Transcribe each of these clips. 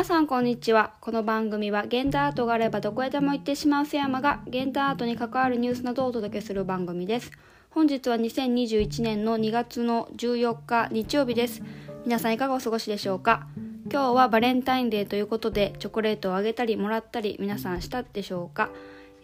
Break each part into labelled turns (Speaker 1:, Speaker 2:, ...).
Speaker 1: 皆さんこんにちは。この番組は現代アートがあればどこへでも行ってしまう瀬山が現代アートに関わるニュースなどをお届けする番組です。本日は2021年の2月の14日日曜日です。皆さんいかがお過ごしでしょうか？今日はバレンタインデーということでチョコレートをあげたりもらったり皆さんしたでしょうか？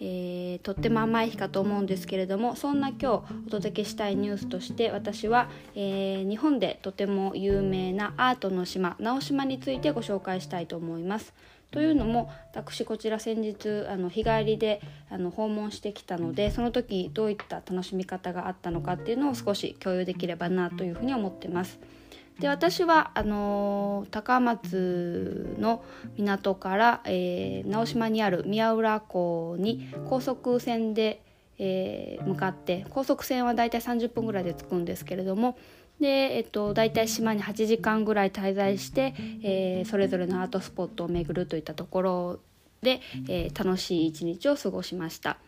Speaker 1: えー、とっても甘い日かと思うんですけれどもそんな今日お届けしたいニュースとして私は、えー、日本でとても有名なアートの島直島についてご紹介したいと思います。というのも私こちら先日あの日帰りであの訪問してきたのでその時どういった楽しみ方があったのかっていうのを少し共有できればなというふうに思ってます。で私はあの、高松の港から、えー、直島にある宮浦港に高速船で、えー、向かって高速船はだいたい30分ぐらいで着くんですけれどもで、えっと、大体島に8時間ぐらい滞在して、えー、それぞれのアートスポットを巡るといったところで、えー、楽しい一日を過ごしました。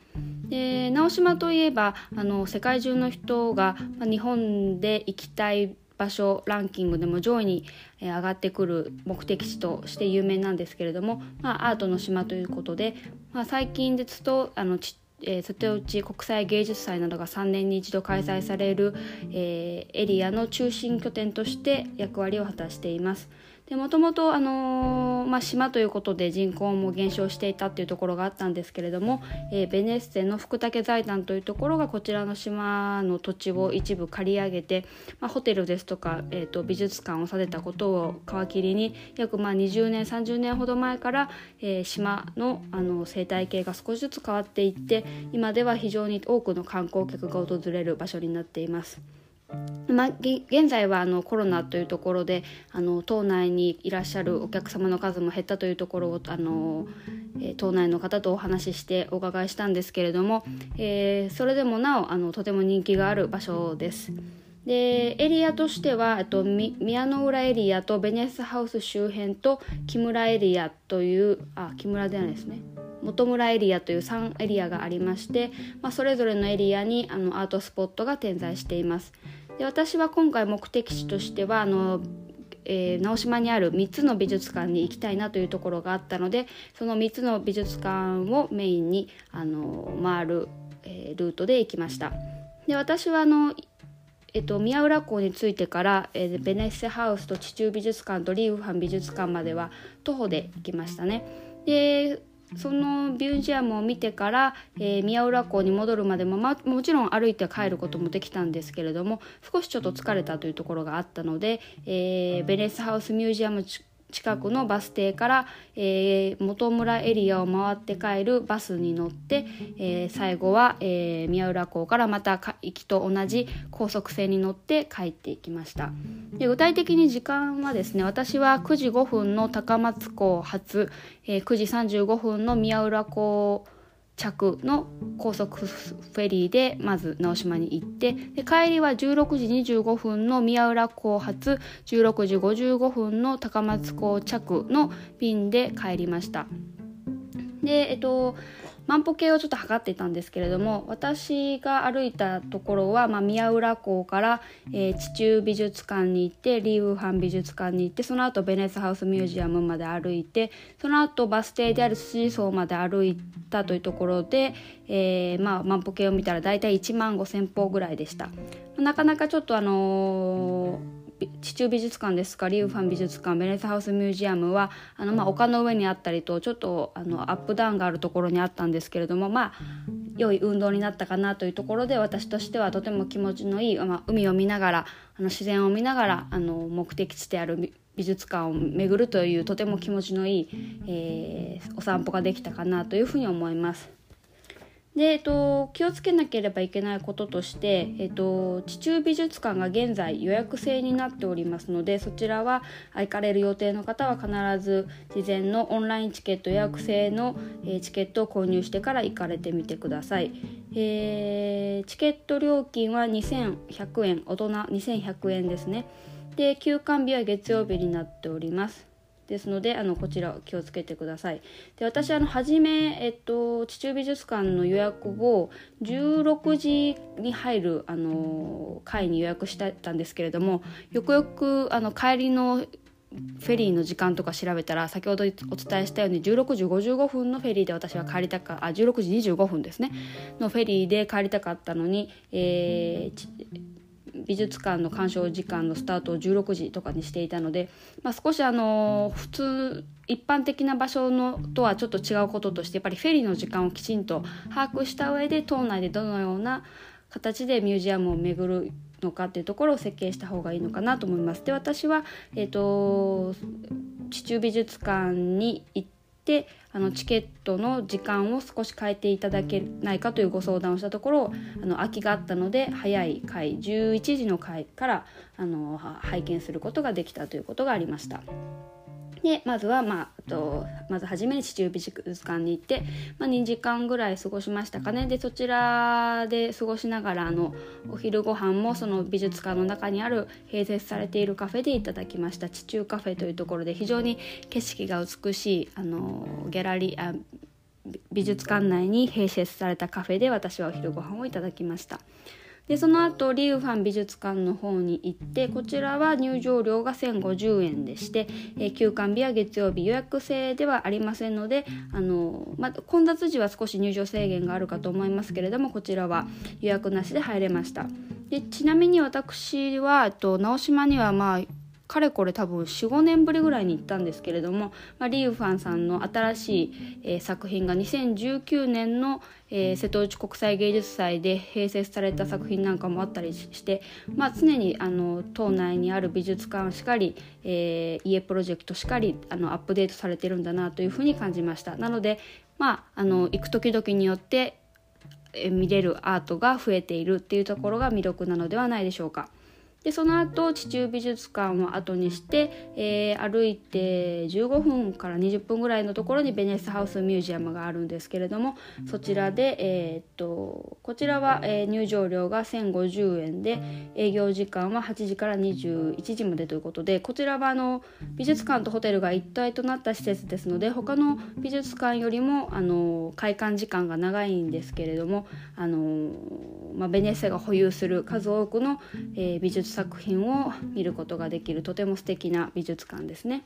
Speaker 1: で直島といえばあの世界中の人が、まあ、日本で行きたい場所ランキングでも上位に上がってくる目的地として有名なんですけれども、まあ、アートの島ということで、まあ、最近ですとあのちえー、瀬戸内国際芸術祭などが3年に一度開催される、えー、エリアの中心拠点として役割を果たしています。でもともと、あのー、まあ、島ということで人口も減少していたっていうところがあったんですけれども、えー、ベネッセの福武財団というところがこちらの島の土地を一部借り上げて、まあ、ホテルですとか、えーと、美術館を建てたことを皮切りに約まあ20年30年ほど前から、えー、島のあの生態系が少しずつ変わっていって今では非常に多くの観光客が訪れる場所になっています。まあ、現在はあのコロナというところであの島内にいらっしゃるお客様の数も減ったというところをあの、え、島内の方とお話ししてお伺いしたんですけれども、えー、それでもなおあのとても人気がある場所です。でエリアとしてはと宮の浦エリアとベネスハウス周辺と木村エリアというあ木村ではないですね本村エリアという3エリアがありまして、まあ、それぞれのエリアにあのアートスポットが点在しています。で私は今回目的地としてはあのえー、直島にある3つの美術館に行きたいなというところがあったのでその3つの美術館をメインにあの回る、えー、ルートで行きました。で私はあの、えっと、宮浦港に着いてから、えー、ベネッセハウスと地中美術館とリーファン美術館までは徒歩で行きましたね。でそのミュージアムを見てから、えー、宮浦港に戻るまでも、まもちろん歩いて帰ることもできたんですけれども少しちょっと疲れたというところがあったので、えー、ベネスハウスミュージアム近くのバス停から、えー、元村エリアを回って帰るバスに乗って、えー、最後は、えー、宮浦港からまた行きと同じ高速船に乗って帰っていきました。で具体的に時間はですね私は9時5分の高松港発、えー、9時35分の宮浦港着の高速フェリーでまず直島に行ってで帰りは16時25分の宮浦港発16時55分の高松港着の便で帰りました。でえっと万歩計をちょっと測っていたんですけれども私が歩いたところは、まあ、宮浦港から、えー、地中美術館に行ってリーウーハン美術館に行ってその後ベネスハウスミュージアムまで歩いてその後バス停である筋層まで歩いたというところで、えー、まあ、万歩計を見たら大体1万5,000歩ぐらいでした。なかなかちょっとあのー地中美術館ですかリューファン美術館ベネスハウスミュージアムはあの、まあ、丘の上にあったりとちょっとあのアップダウンがあるところにあったんですけれどもまあ良い運動になったかなというところで私としてはとても気持ちのいい、まあ、海を見ながらあの自然を見ながらあの目的地である美術館を巡るというとても気持ちのいい、えー、お散歩ができたかなというふうに思います。で、えっと、気をつけなければいけないこととして、えっと、地中美術館が現在予約制になっておりますのでそちらは行かれる予定の方は必ず事前のオンラインチケット予約制の、え、チケットを購入してから行かれてみてください、えー、チケット料金は2100円大人2100円ですね。で休館日は月曜日になっております。ですのであのこちら気をつけてください。で私あの初め、えっと、地中美術館の予約を16時に入るあの会に予約してたんですけれどもよくよくあの帰りのフェリーの時間とか調べたら先ほどお伝えしたように16時55分のフェリーで私は帰りたかあ16時25分ですねのフェリーで帰りたかったのに、えー、美術館の鑑賞時間のスタートを16時とかにしていたので、まあ、少しあの普通一般的な場所のとはちょっと違うこととしてやっぱりフェリーの時間をきちんと把握した上で島内でどのような形でミュージアムを巡るのかっていうところを設計した方がいいのかなと思います。で私は、えーと、地中美術館に行ってあのチケットの時間を少し変えていただけないかというご相談をしたところあの空きがあったので早い回11時の回からあの拝見することができたということがありました。でまずは、まあ、とまず初めに地中美術館に行って、まあ、2時間ぐらい過ごしましたかねでそちらで過ごしながらあのお昼ご飯もその美術館の中にある併設されているカフェでいただきました地中カフェというところで非常に景色が美しいあのギャラリーあ美術館内に併設されたカフェで私はお昼ご飯をいただきました。でその後リウファン美術館の方に行ってこちらは入場料が1050円でして、え、休館日は月曜日予約制ではありませんのであの、ま混雑時は少し入場制限があるかと思いますけれどもこちらは予約なしで入れました。でちなみに私はと直島にはまあかれこれ多分45年ぶりぐらいに行ったんですけれども、まあ、リーファンさんの新しい、えー、作品が2019年の、えー、瀬戸内国際芸術祭で併設された作品なんかもあったりして、まあ、常にあの島内にある美術館しかり、えー、家プロジェクトしかりあのアップデートされてるんだなというふうに感じましたなので、まあ、あの行く時々によって見れるアートが増えているっていうところが魅力なのではないでしょうか。でその後地中美術館を後にして、えー、歩いて15分から20分ぐらいのところにベネスハウスミュージアムがあるんですけれどもそちらで、えー、っとこちらは、えー、入場料が1050円で営業時間は8時から21時までということでこちらはあの美術館とホテルが一体となった施設ですので他の美術館よりもあの開館時間が長いんですけれどもあの、まあ、ベネッセが保有する数多くの、えー、美術作品を見ることができるとても素敵な美術館ですね。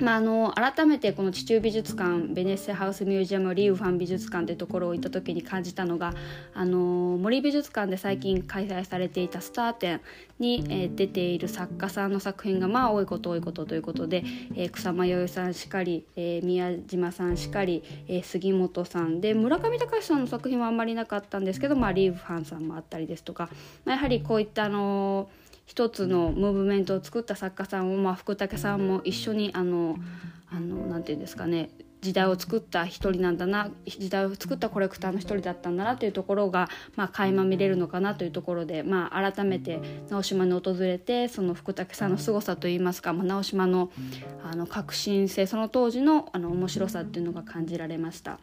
Speaker 1: まあ、あの改めてこの地中美術館ベネッセハウスミュージアムリーウファン美術館というところを行った時に感じたのがあの森美術館で最近開催されていたスター展に、えー、出ている作家さんの作品がまあ多いこと多いことということで、えー、草間彌生さんしかり、えー、宮島さんしかり、え杉本さんで村上隆さんの作品はあんまりなかったんですけど、まあ、リーウファンさんもあったりですとか、まあ、やはりこういったあのー一つのムーブメントを作った作家さんを、まあ、福武さんも一緒にあのあのなんていうんですかね時代を作った一人なんだな時代を作ったコレクターの一人だったんだなというところが、まあ、垣間見れるのかなというところで、まあ、改めて直島に訪れてその福武さんの凄さといいますか、まあ、直島のあの革新性その当時のあの面白さっていうのが感じられました。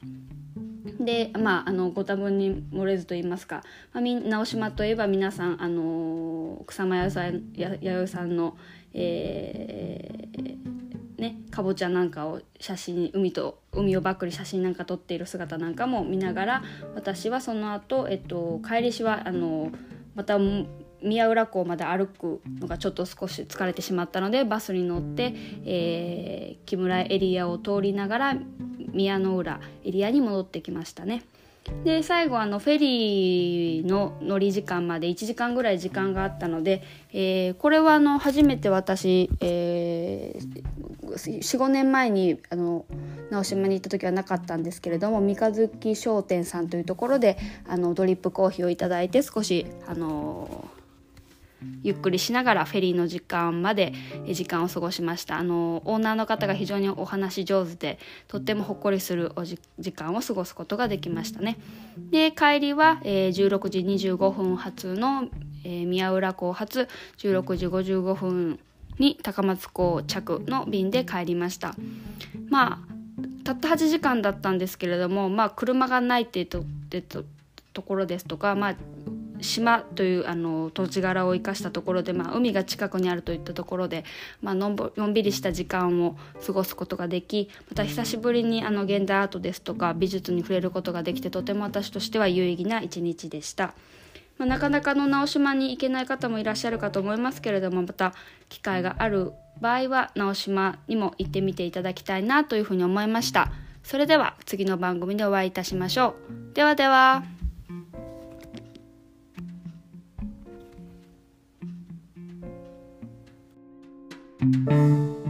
Speaker 1: でまああのご多分に漏れずと言いますか、まあ、直島といえば皆さんあの草間彌生さんの、えー、ね、かぼちゃなんかを写真海と海をバックに写真なんか撮っている姿なんかも見ながら私はその後、えっと帰りしはあのまた宮浦港まで歩くのがちょっと少し疲れてしまったのでバスに乗って、えー、木村エリアを通りながら宮の浦エリアに戻ってきましたね。で最後あのフェリーの乗り時間まで1時間ぐらい時間があったので、えー、これはあの初めて私、えー、45年前にあの直島に行った時はなかったんですけれども三日月商店さんというところであのドリップコーヒーをいただいて少しあのゆっくりしながらフェリーの時間まで時間を過ごしました。あのオーナーの方が非常にお話上手でとってもほっこりするお時間を過ごすことができましたね。で帰りは、えー、16時25分発の、えー、宮浦港発16時55分に高松港着の便で帰りました。まあたった8時間だったんですけれどもまあ車がないってとところですとか、まあ、島というあの土地柄を生かしたところで、まあ、海が近くにあるといったところで、まあのんぼのんびりした時間を過ごすことができまた久しぶりにあの現代アートですとか美術に触れることができてとても私としては有意義な一日でした。まあ、なかなかの直島に行けない方もいらっしゃるかと思いますけれどもまた機会がある場合は直島にも行ってみていただきたいなというふうに思いました。それでは次の番組でお会いいたしましょう。ではでは。Música